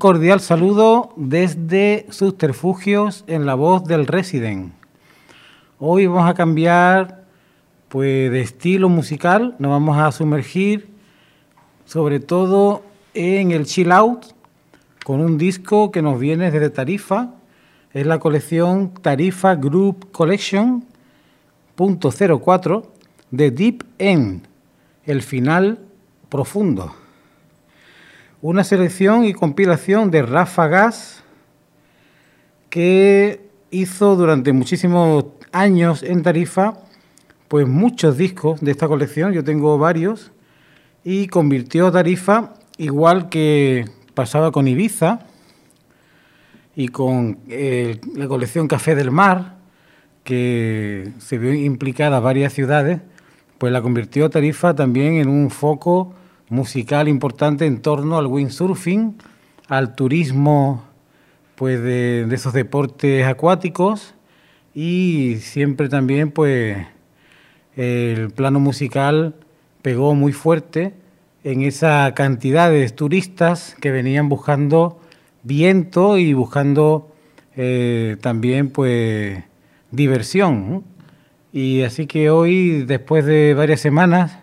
cordial saludo desde Subterfugios en la voz del Resident. Hoy vamos a cambiar pues, de estilo musical, nos vamos a sumergir sobre todo en el chill out con un disco que nos viene desde Tarifa, es la colección Tarifa Group Collection .04 de Deep End, el final profundo. Una selección y compilación de Rafa Gas que hizo durante muchísimos años en Tarifa pues muchos discos de esta colección, yo tengo varios, y convirtió Tarifa, igual que pasaba con Ibiza y con eh, la colección Café del Mar, que se vio implicada varias ciudades, pues la convirtió Tarifa también en un foco musical importante en torno al windsurfing, al turismo pues de, esos deportes acuáticos y siempre también pues el plano musical pegó muy fuerte en esa cantidad de turistas que venían buscando viento y buscando eh, también pues diversión. Y así que hoy, después de varias semanas,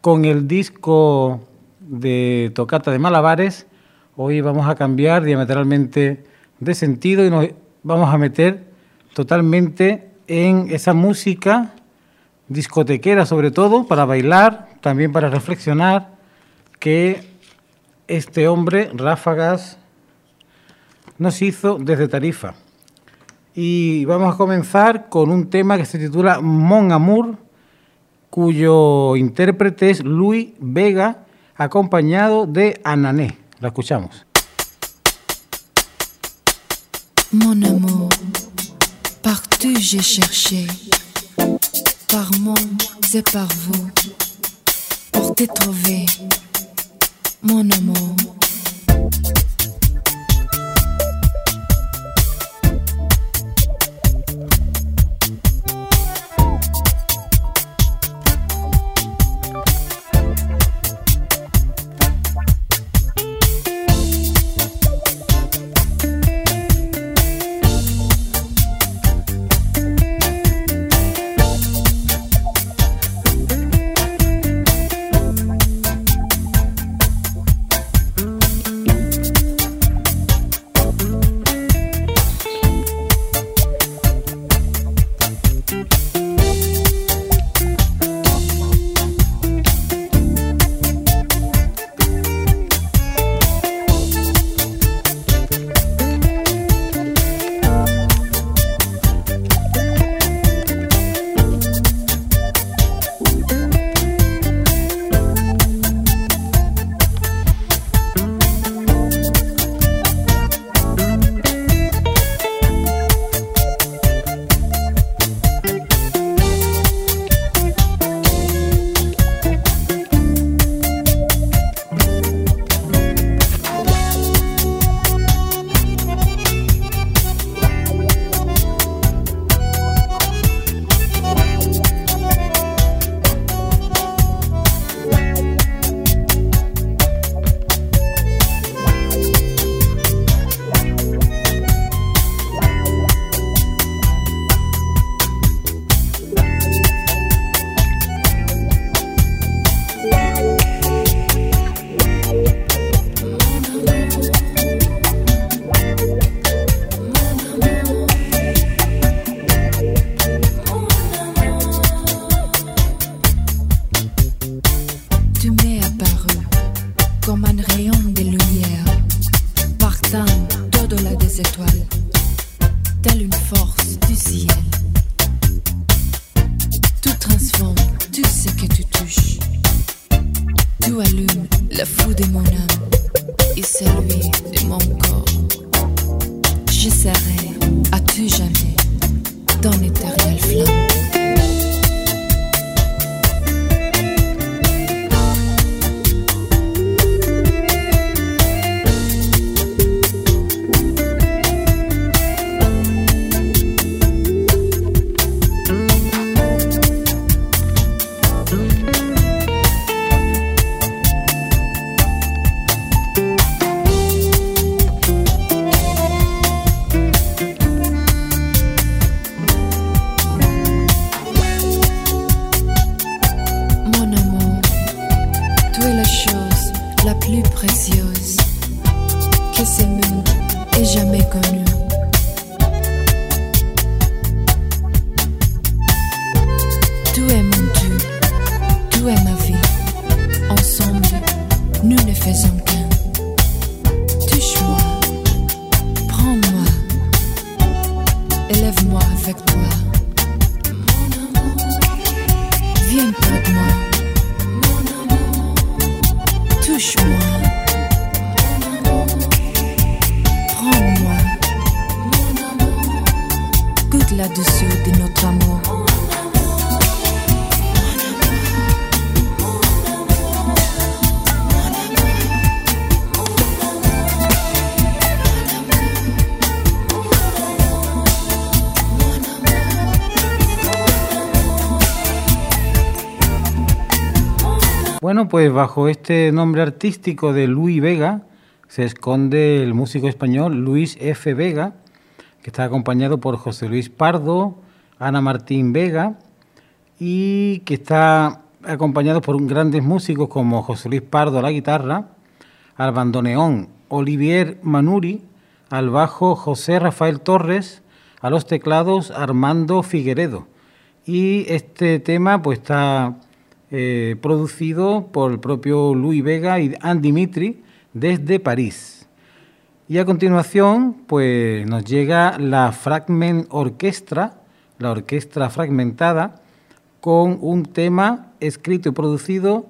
con el disco de Tocata de Malabares, hoy vamos a cambiar diametralmente de sentido y nos vamos a meter totalmente en esa música discotequera sobre todo, para bailar, también para reflexionar, que este hombre, Ráfagas, nos hizo desde Tarifa. Y vamos a comenzar con un tema que se titula Mon Amour, cuyo intérprete es Luis Vega, acompañado de Anané. La escuchamos. Mon amour, cherché, par monde et par vous, pour te trouver, mon amour. Pues bajo este nombre artístico de Luis Vega se esconde el músico español Luis F. Vega, que está acompañado por José Luis Pardo, Ana Martín Vega y que está acompañado por grandes músicos como José Luis Pardo a la guitarra, al bandoneón Olivier Manuri, al bajo José Rafael Torres, a los teclados Armando Figueredo. Y este tema pues está eh, producido por el propio Luis Vega y Anne Dimitri desde París. Y a continuación, pues nos llega la Fragment Orquestra, la orquesta fragmentada, con un tema escrito y producido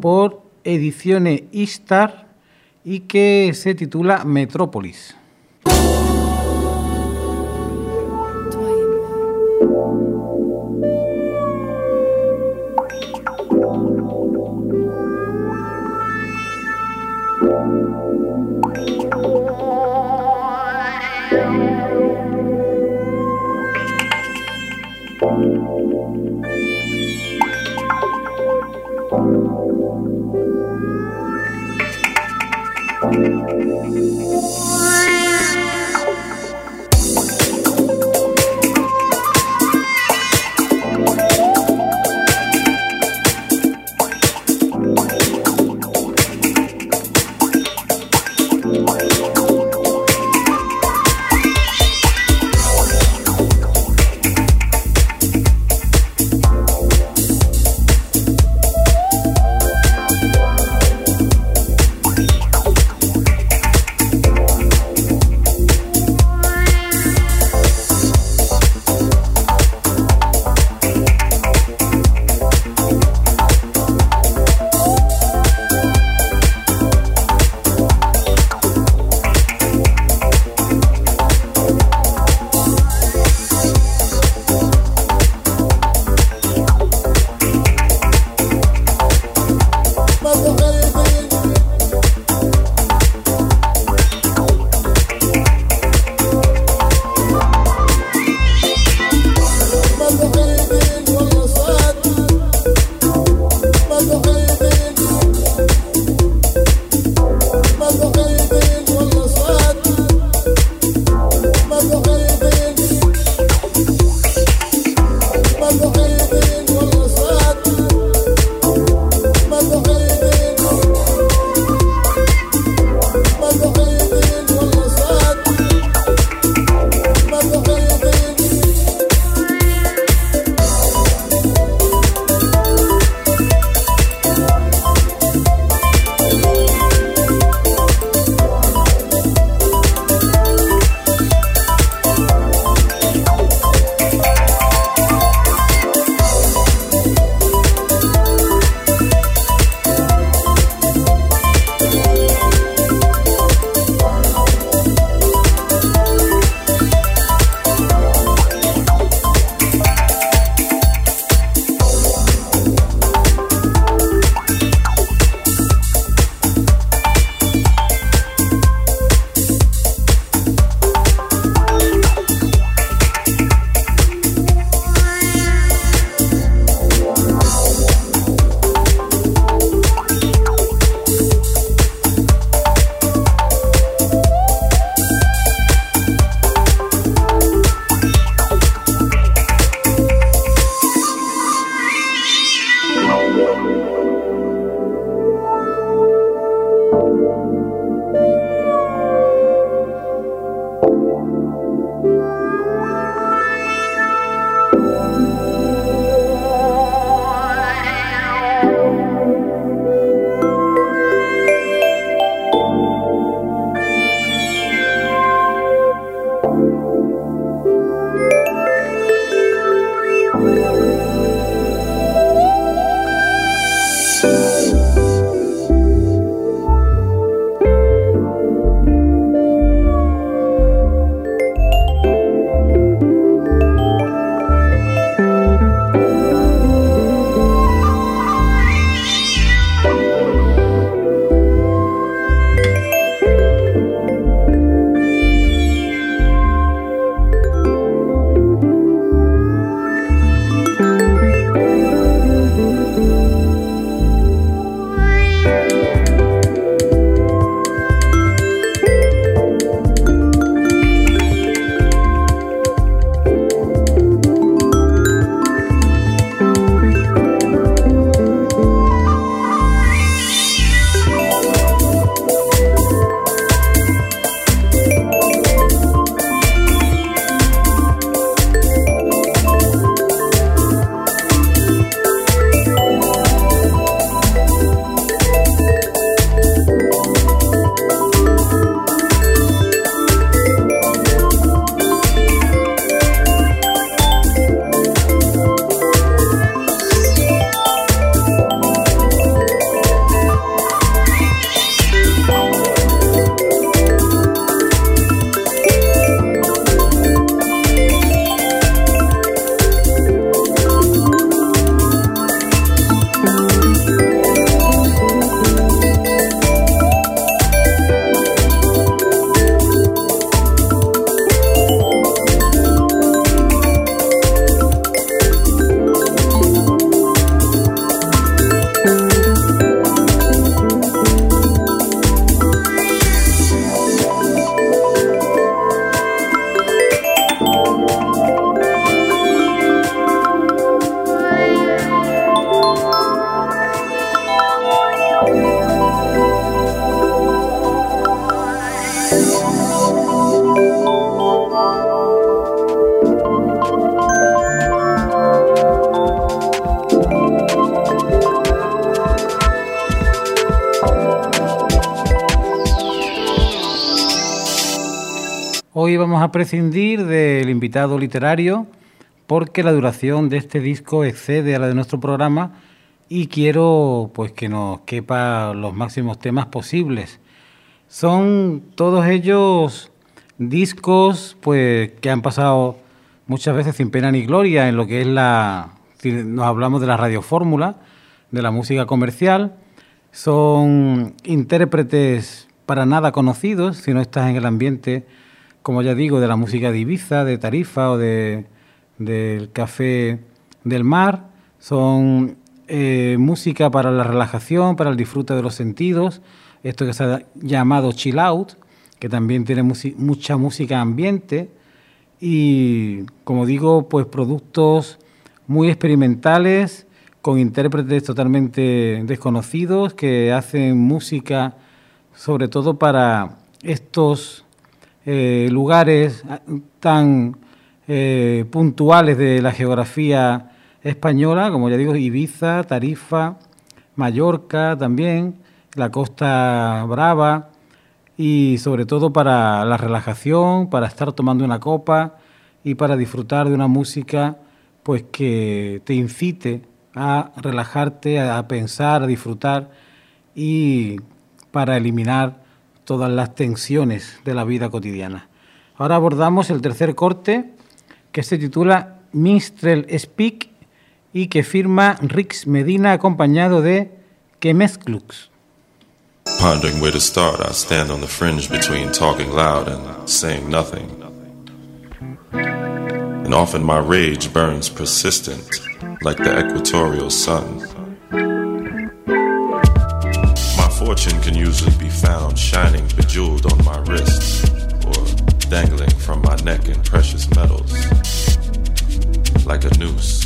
por Ediciones Istar y que se titula Metrópolis. Prescindir del invitado literario porque la duración de este disco excede a la de nuestro programa y quiero pues que nos quepa los máximos temas posibles. Son todos ellos discos pues que han pasado muchas veces sin pena ni gloria en lo que es la nos hablamos de la radiofórmula, de la música comercial, son intérpretes para nada conocidos si no estás en el ambiente como ya digo, de la música de Ibiza, de Tarifa o de, del Café del Mar. Son eh, música para la relajación, para el disfrute de los sentidos, esto que se ha llamado chill out, que también tiene mucha música ambiente y, como digo, pues productos muy experimentales con intérpretes totalmente desconocidos que hacen música sobre todo para estos eh, lugares tan eh, puntuales de la geografía española, como ya digo, Ibiza, Tarifa, Mallorca también, la Costa Brava, y sobre todo para la relajación, para estar tomando una copa y para disfrutar de una música pues que te incite a relajarte, a pensar, a disfrutar y para eliminar todas las tensiones de la vida cotidiana. Ahora abordamos el tercer corte que se titula Minstrel Speak y que firma Rix Medina acompañado de Kemesklux. Pondering where to start, I stand on the fringe between talking loud and saying nothing. And often my rage burns persistent, like the equatorial sun. Fortune can usually be found shining bejeweled on my wrists or dangling from my neck in precious metals like a noose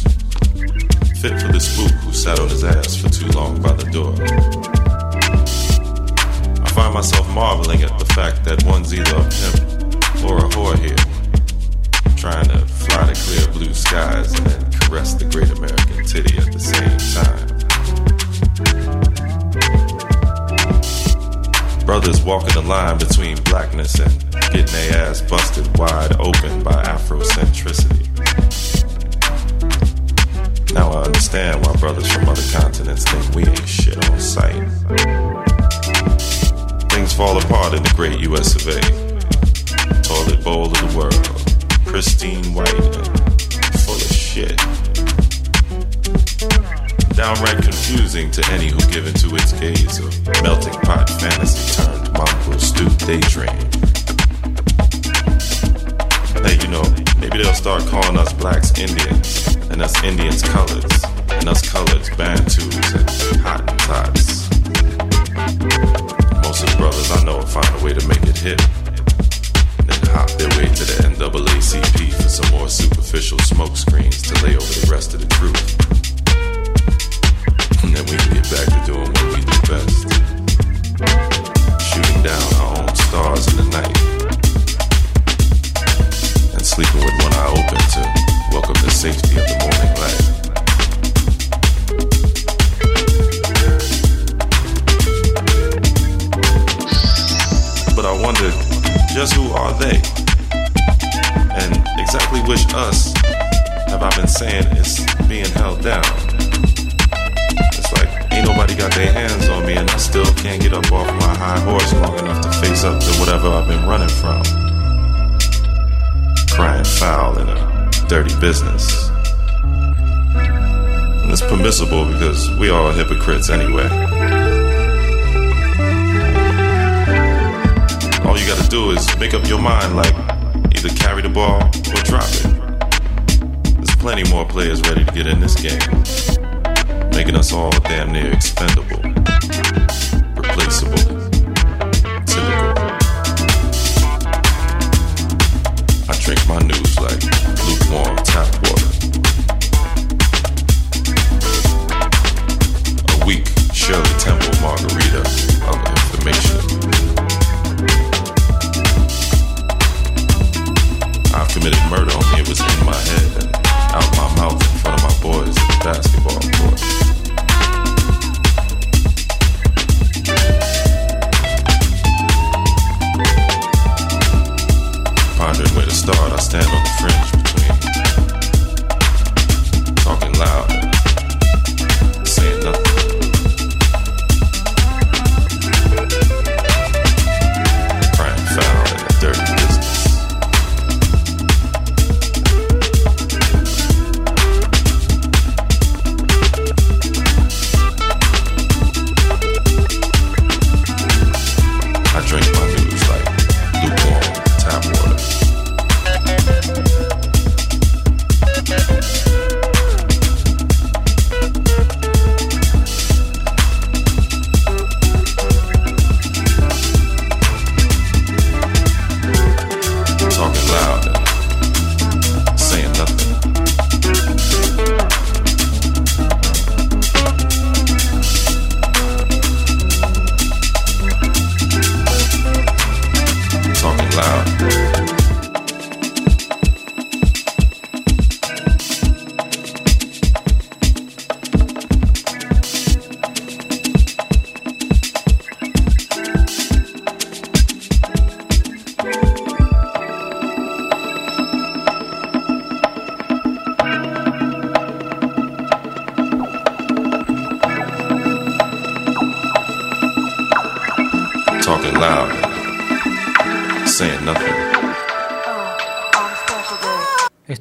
fit for the spook who sat on his ass for too long by the door. I find myself marveling at the fact that one's either a pimp or a whore here trying to fly to clear blue skies and then caress the great american titty at the same time Brothers walking the line between blackness and getting their ass busted wide open by Afrocentricity. Now I understand why brothers from other continents think we ain't shit on sight. Things fall apart in the great US of A. Toilet bowl of the world, pristine white and full of shit downright confusing to any who give into its gaze of melting pot fantasy turned mongrel stew daydream. Hey, you know, maybe they'll start calling us blacks Indians, and us Indians coloreds, and us coloreds Bantus and Hottentots. Most of the brothers I know find a way to make it hit. Then hop their way to the NAACP for some more superficial smoke screens to lay over the rest of the truth and we can get back to doing what we do best. Shooting down our own stars in the night. And sleeping with one eye open to welcome the safety of the morning light. But I wondered, just who are they? And exactly which us have I been saying is being held down? Nobody got their hands on me, and I still can't get up off my high horse long enough to face up to whatever I've been running from. Crying foul in a dirty business. And it's permissible because we are hypocrites anyway. All you gotta do is make up your mind like either carry the ball or drop it. There's plenty more players ready to get in this game making us all damn near expendable,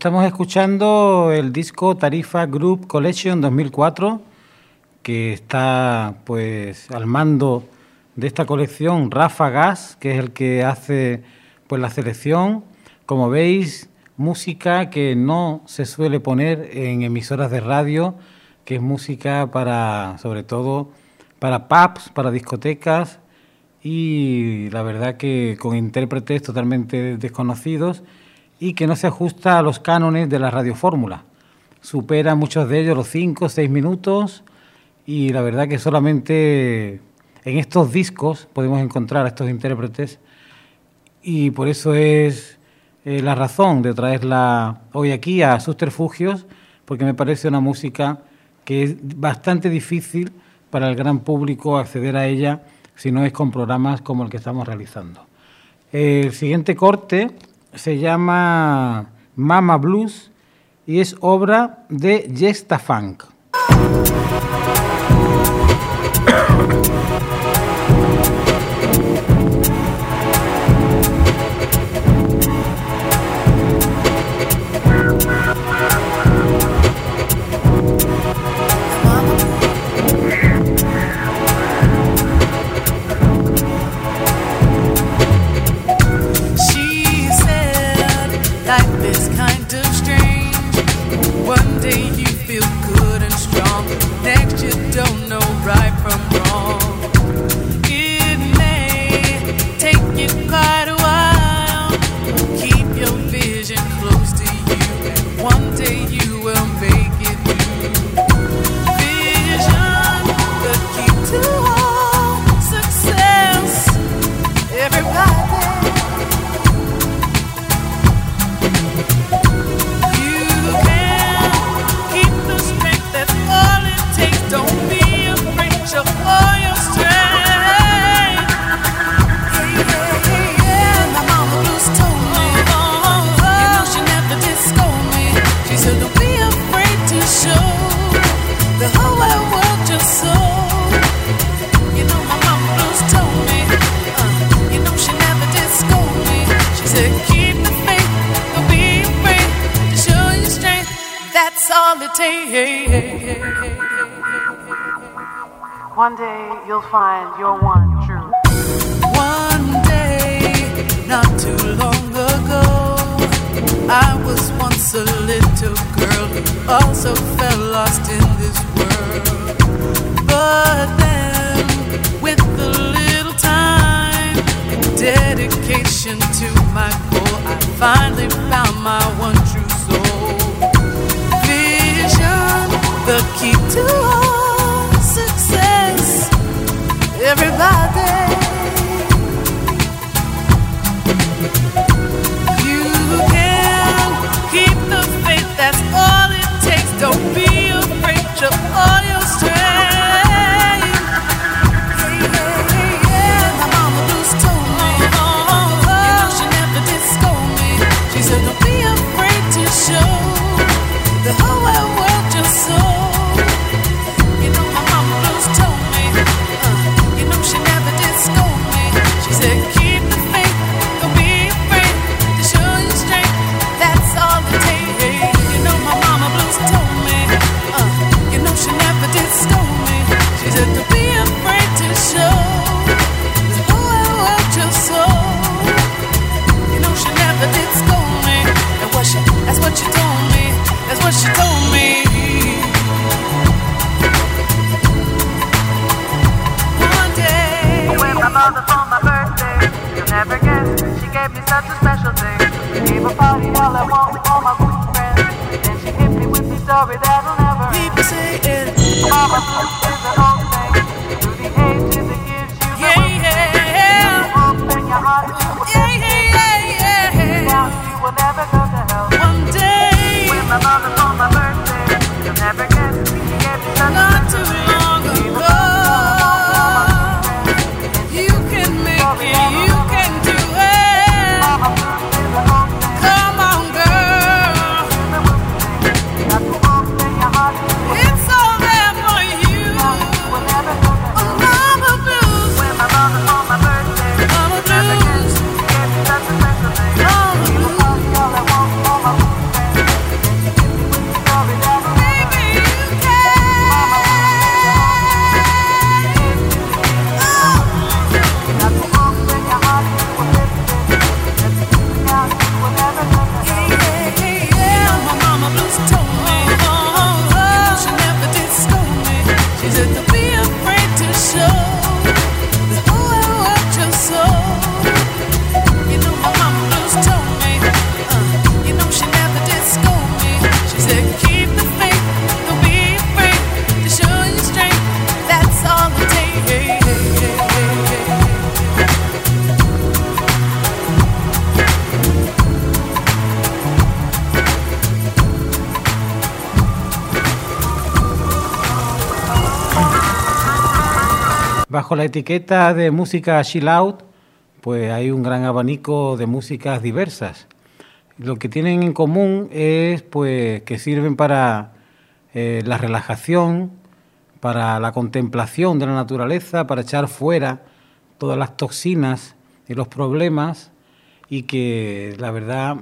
Estamos escuchando el disco Tarifa Group Collection 2004, que está pues al mando de esta colección Rafa Gas, que es el que hace pues la selección. Como veis, música que no se suele poner en emisoras de radio, que es música para, sobre todo, para pubs, para discotecas y la verdad que con intérpretes totalmente desconocidos y que no se ajusta a los cánones de la radiofórmula. Supera muchos de ellos los 5 o 6 minutos y la verdad que solamente en estos discos podemos encontrar a estos intérpretes y por eso es eh, la razón de traerla hoy aquí a Susterfugios, porque me parece una música que es bastante difícil para el gran público acceder a ella si no es con programas como el que estamos realizando. El siguiente corte se llama Mama Blues y es obra de Jesta Funk. Finally found my one la etiqueta de música chill out, pues hay un gran abanico de músicas diversas. Lo que tienen en común es pues que sirven para eh, la relajación, para la contemplación de la naturaleza, para echar fuera todas las toxinas y los problemas y que la verdad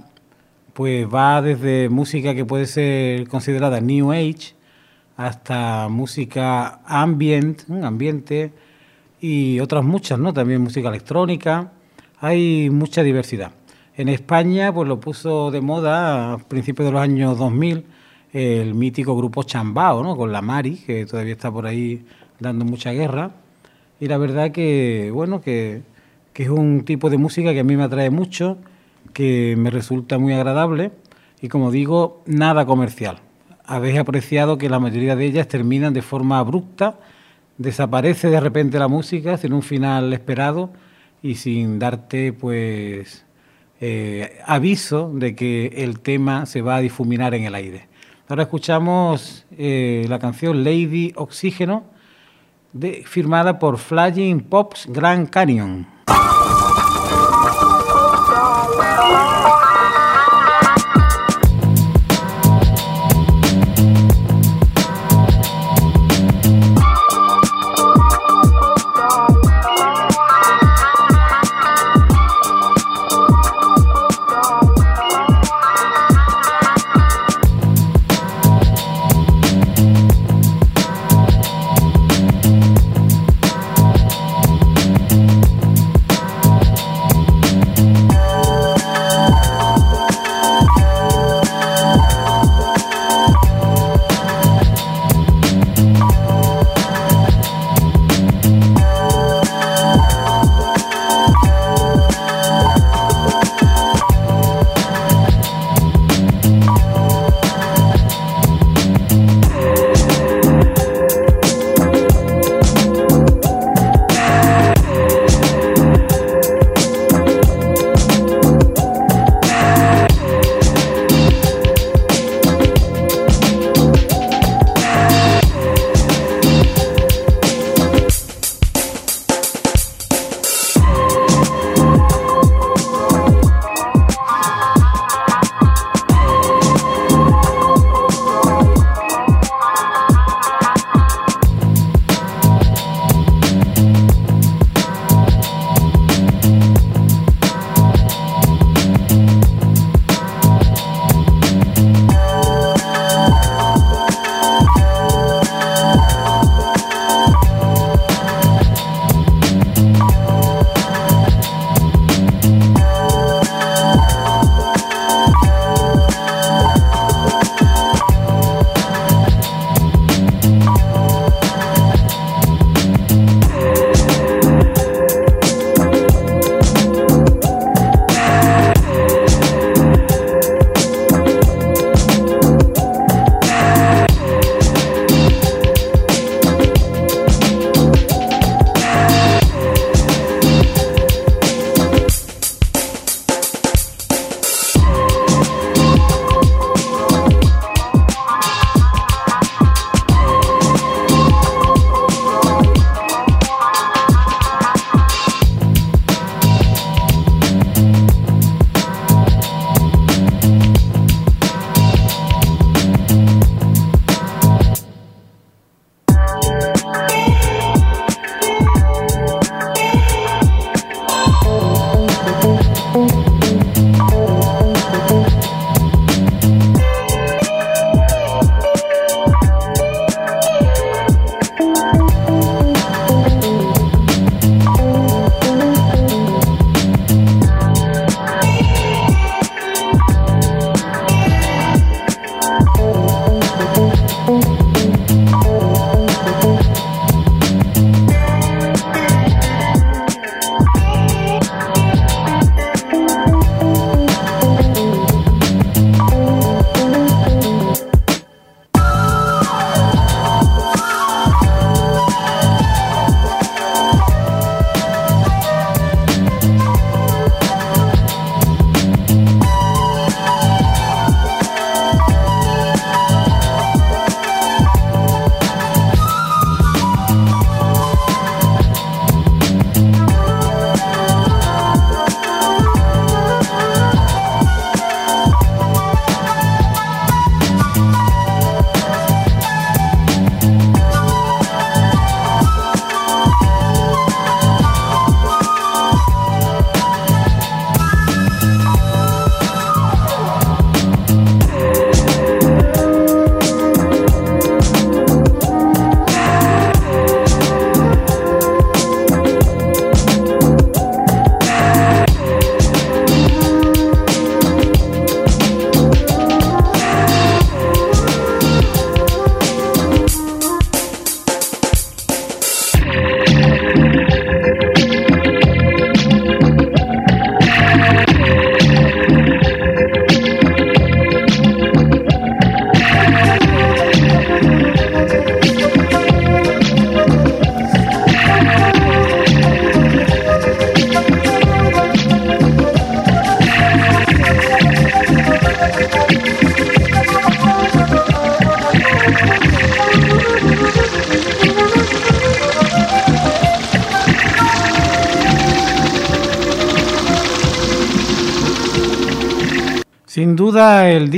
pues va desde música que puede ser considerada new age hasta música ambient, un ambiente y otras muchas, ¿no? También música electrónica, hay mucha diversidad. En España, pues lo puso de moda a principios de los años 2000 el mítico grupo Chambao, ¿no? Con la Mari, que todavía está por ahí dando mucha guerra. Y la verdad que, bueno, que, que es un tipo de música que a mí me atrae mucho, que me resulta muy agradable y, como digo, nada comercial. Habéis apreciado que la mayoría de ellas terminan de forma abrupta desaparece de repente la música sin un final esperado y sin darte pues eh, aviso de que el tema se va a difuminar en el aire. Ahora escuchamos eh, la canción Lady Oxígeno firmada por Flying Pops Grand Canyon.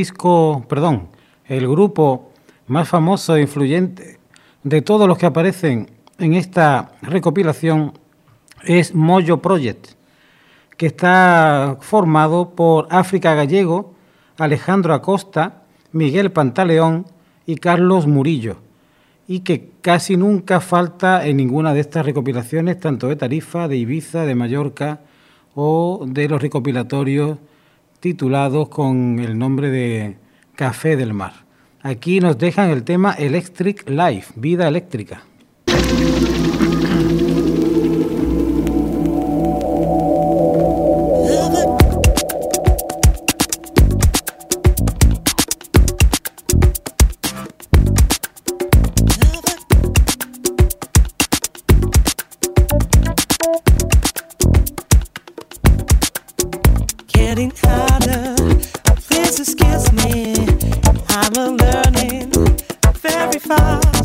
disco, perdón, el grupo más famoso e influyente de todos los que aparecen en esta recopilación es Moyo Project, que está formado por África Gallego, Alejandro Acosta, Miguel Pantaleón y Carlos Murillo, y que casi nunca falta en ninguna de estas recopilaciones, tanto de Tarifa, de Ibiza, de Mallorca o de los recopilatorios titulados con el nombre de Café del Mar. Aquí nos dejan el tema Electric Life, vida eléctrica. pensar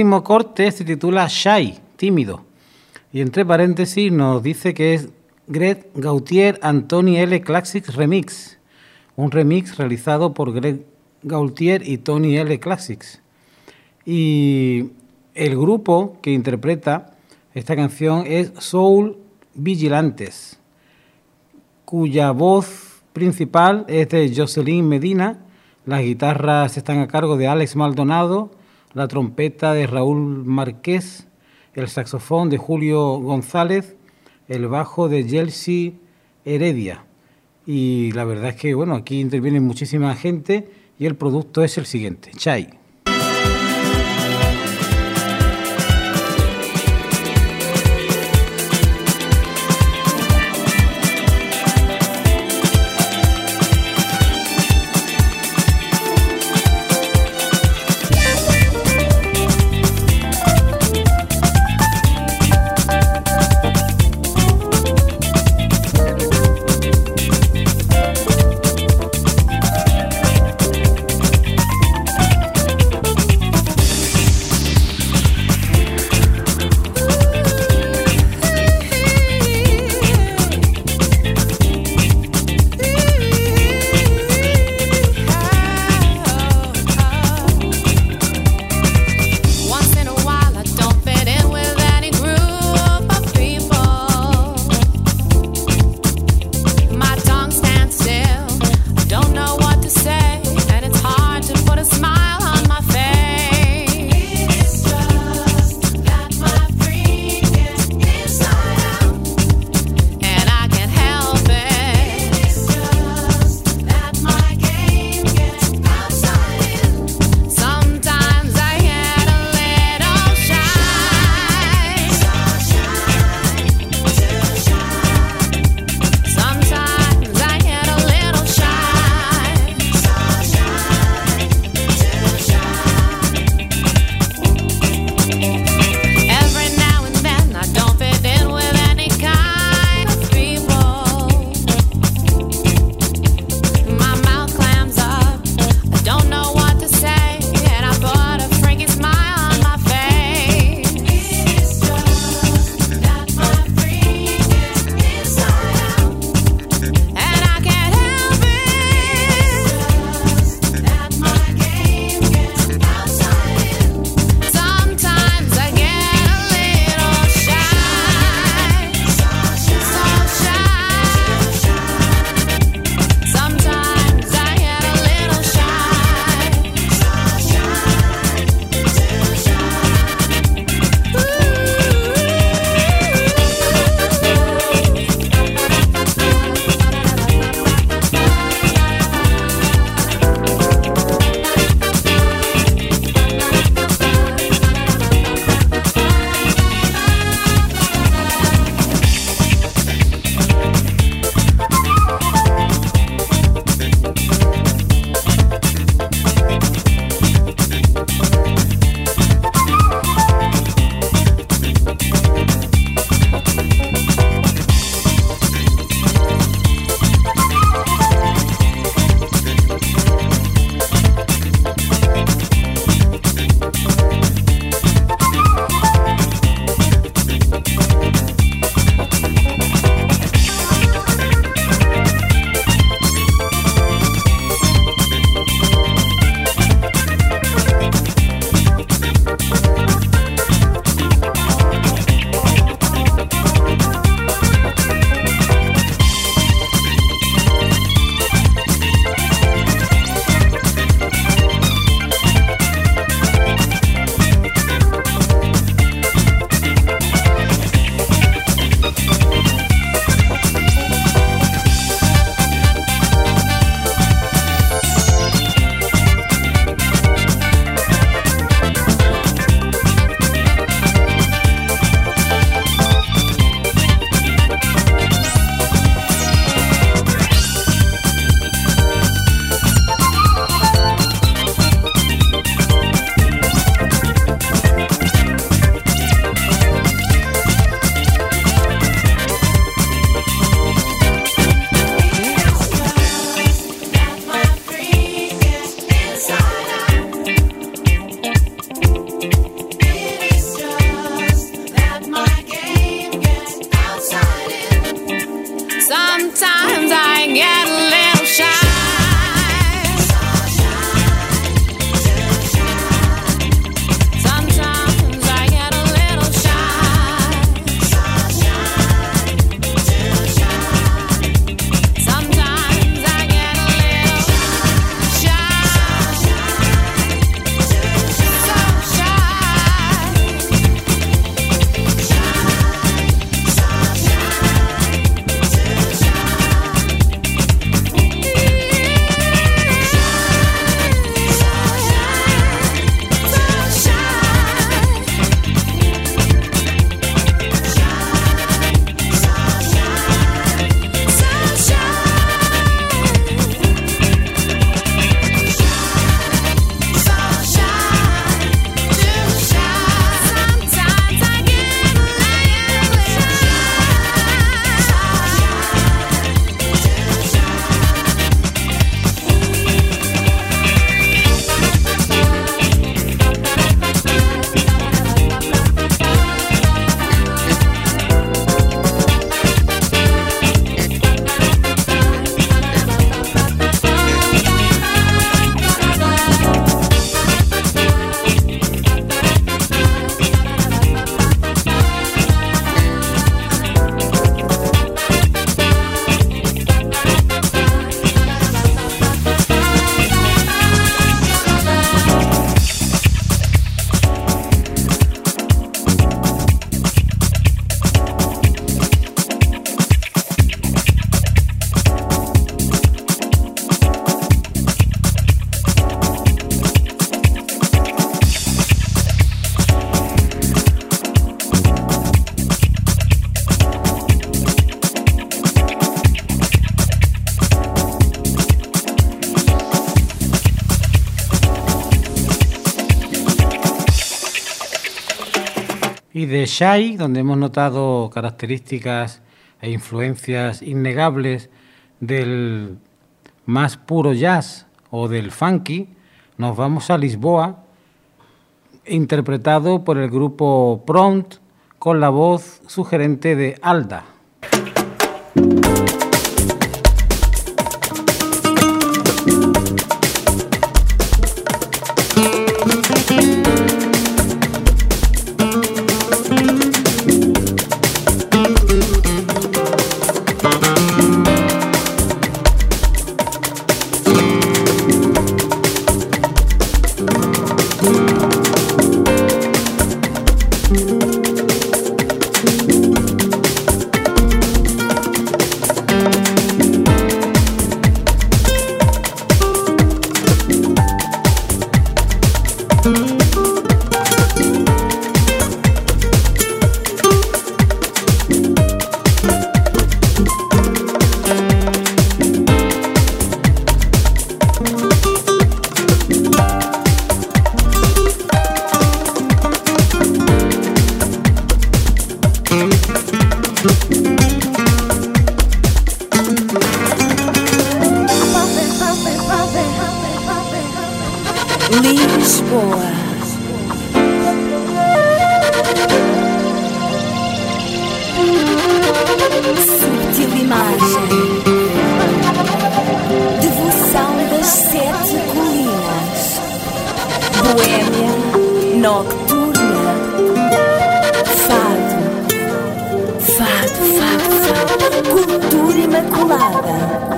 séptimo corte se titula Shy, tímido. Y entre paréntesis nos dice que es Greg Gautier Anthony L. Classics Remix. Un remix realizado por Greg Gautier y Tony L. Classics. Y el grupo que interpreta esta canción es Soul Vigilantes, cuya voz principal es de Jocelyn Medina, las guitarras están a cargo de Alex Maldonado, la trompeta de Raúl Márquez, el saxofón de Julio González, el bajo de Chelsea Heredia. Y la verdad es que bueno, aquí interviene muchísima gente y el producto es el siguiente, Chai. y de Shai, donde hemos notado características e influencias innegables del más puro jazz o del funky, nos vamos a Lisboa, interpretado por el grupo Prompt con la voz sugerente de Alda. boêmia, nocturna, fado, fado, fado, fado, cultura imaculada.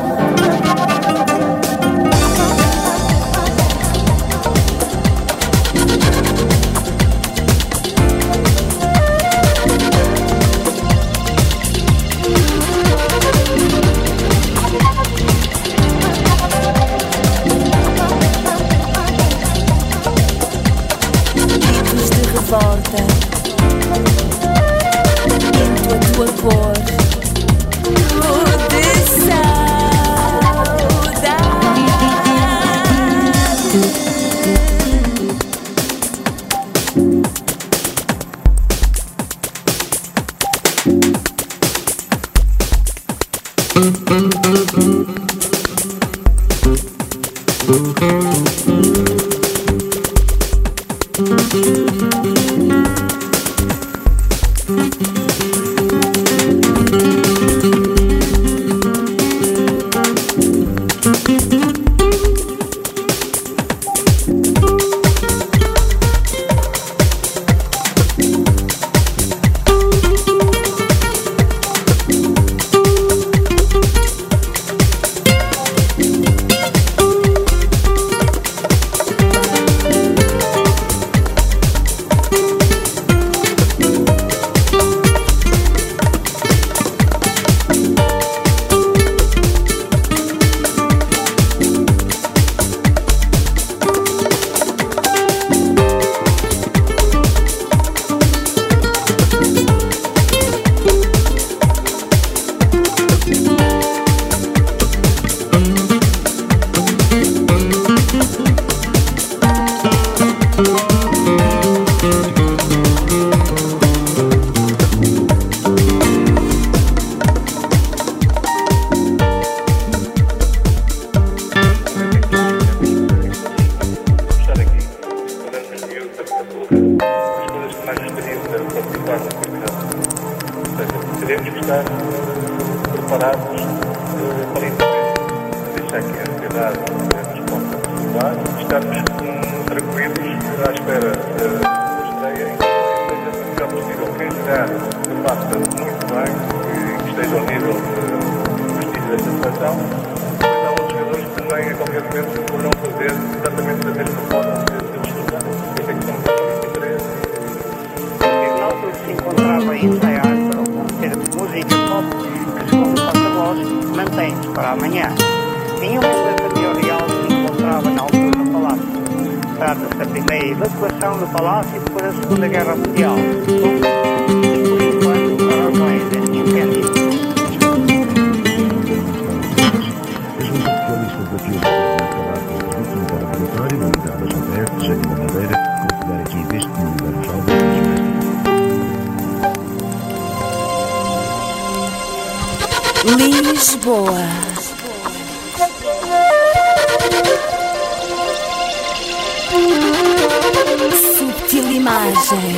Imagem.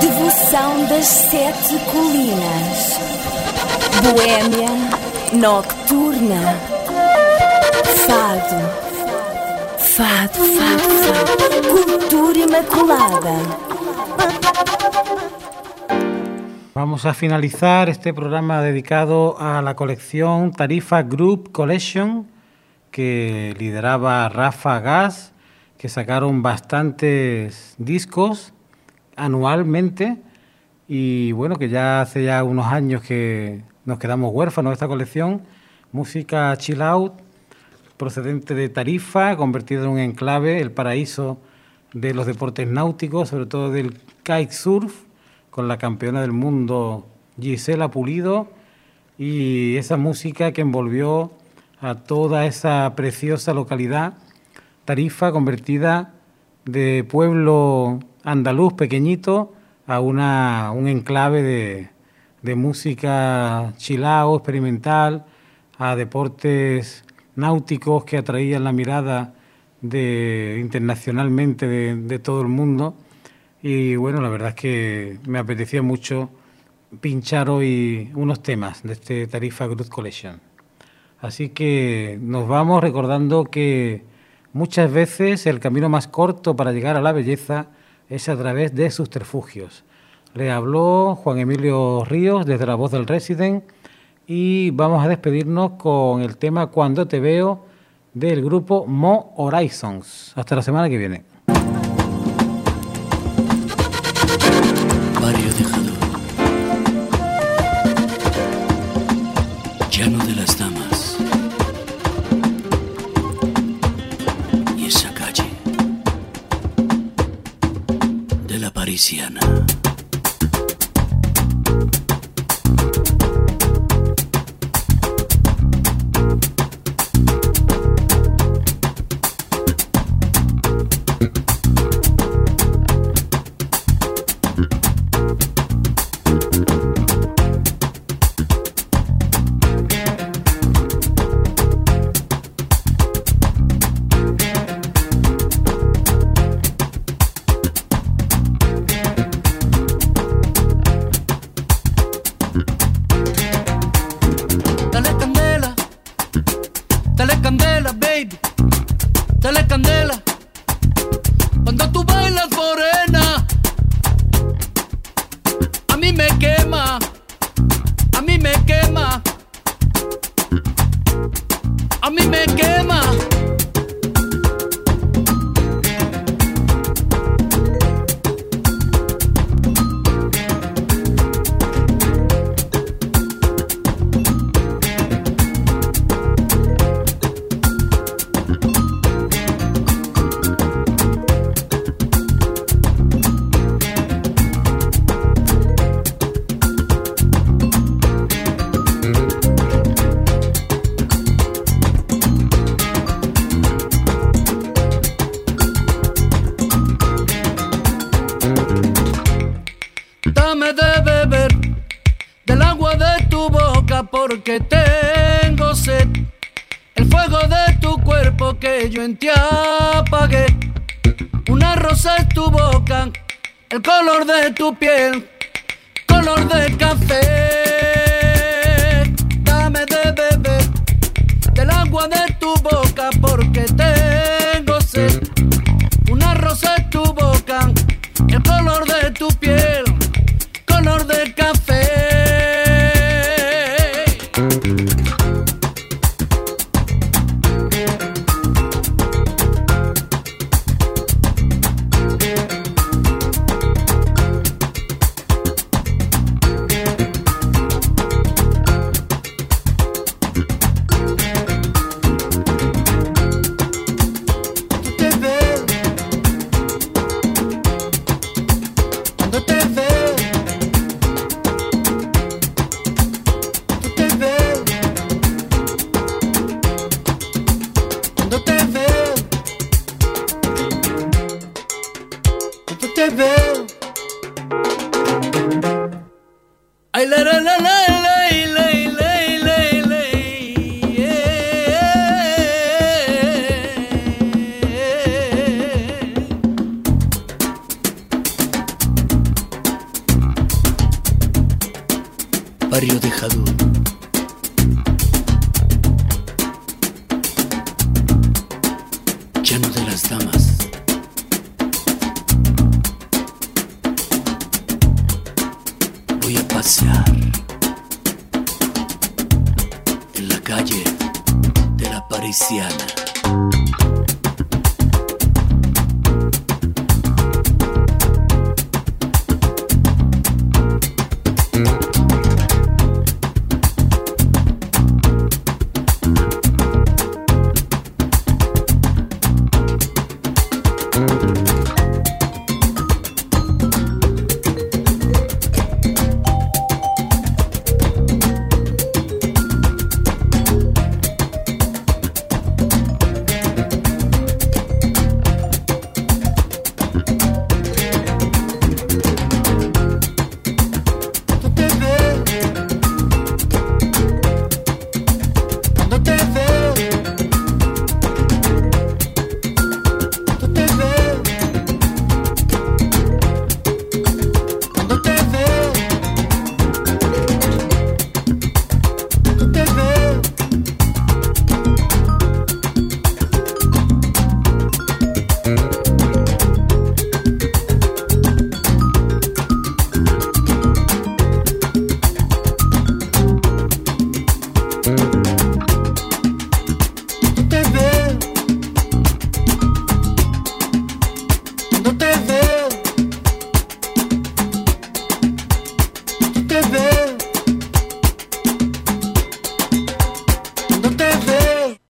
Devoção das sete colinas. Boêmia nocturna. Fado. Fado, fado, fado. Cultura imaculada. Vamos a finalizar este programa dedicado a la colección Tarifa Group Collection que lideraba Rafa Gas, que sacaron bastantes discos anualmente y bueno, que ya hace ya unos años que nos quedamos huérfanos de esta colección, música chill out procedente de Tarifa, convertido en un enclave, el paraíso de los deportes náuticos, sobre todo del kitesurf, con la campeona del mundo Gisela Pulido. Y esa música que envolvió a toda esa preciosa localidad, Tarifa, convertida de pueblo andaluz pequeñito a una, un enclave de, de música chilao, experimental, a deportes náuticos que atraían la mirada de, internacionalmente de, todo el mundo. Y bueno, la verdad es que me apetecía mucho pinchar hoy unos temas de este Tarifa Growth Collection. Así que nos vamos recordando que muchas veces el camino más corto para llegar a la belleza es a través de subterfugios. Le habló Juan Emilio Ríos desde la voz del Resident y vamos a despedirnos con el tema Cuando te veo del grupo Mo Horizons. Hasta la semana que viene. Porque tengo sed. El fuego de tu cuerpo que yo en ti apagué. Una rosa es tu boca, el color de tu piel, color de café. Dame de beber del agua de tu boca porque tengo sed. Una rosa es tu boca, el color de tu piel, Damas. Voy a pasear en la calle de la Parisiana.